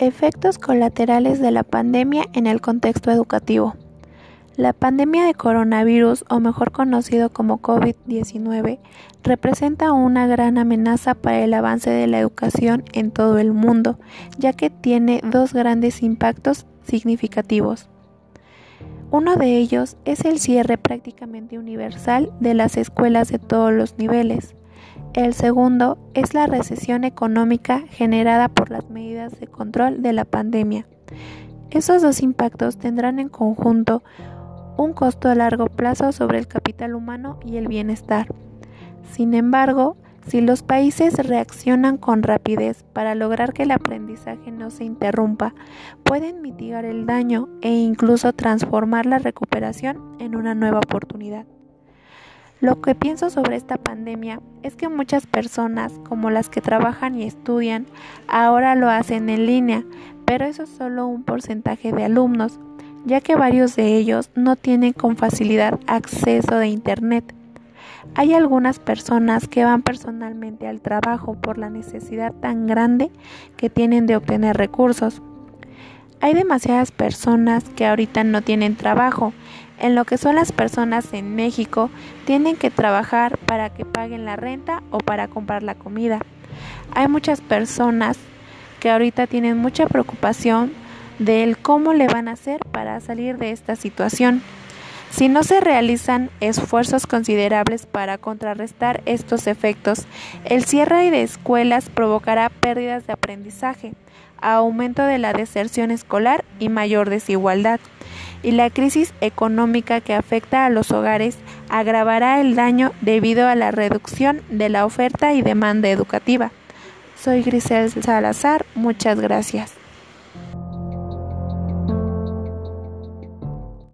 Efectos colaterales de la pandemia en el contexto educativo. La pandemia de coronavirus, o mejor conocido como COVID-19, representa una gran amenaza para el avance de la educación en todo el mundo, ya que tiene dos grandes impactos significativos. Uno de ellos es el cierre prácticamente universal de las escuelas de todos los niveles, el segundo es la recesión económica generada por las medidas de control de la pandemia. Esos dos impactos tendrán en conjunto un costo a largo plazo sobre el capital humano y el bienestar. Sin embargo, si los países reaccionan con rapidez para lograr que el aprendizaje no se interrumpa, pueden mitigar el daño e incluso transformar la recuperación en una nueva oportunidad. Lo que pienso sobre esta pandemia es que muchas personas, como las que trabajan y estudian, ahora lo hacen en línea, pero eso es solo un porcentaje de alumnos, ya que varios de ellos no tienen con facilidad acceso de Internet. Hay algunas personas que van personalmente al trabajo por la necesidad tan grande que tienen de obtener recursos. Hay demasiadas personas que ahorita no tienen trabajo en lo que son las personas en México tienen que trabajar para que paguen la renta o para comprar la comida. Hay muchas personas que ahorita tienen mucha preocupación del cómo le van a hacer para salir de esta situación. Si no se realizan esfuerzos considerables para contrarrestar estos efectos, el cierre de escuelas provocará pérdidas de aprendizaje, aumento de la deserción escolar y mayor desigualdad y la crisis económica que afecta a los hogares agravará el daño debido a la reducción de la oferta y demanda educativa. Soy Grisel Salazar, muchas gracias.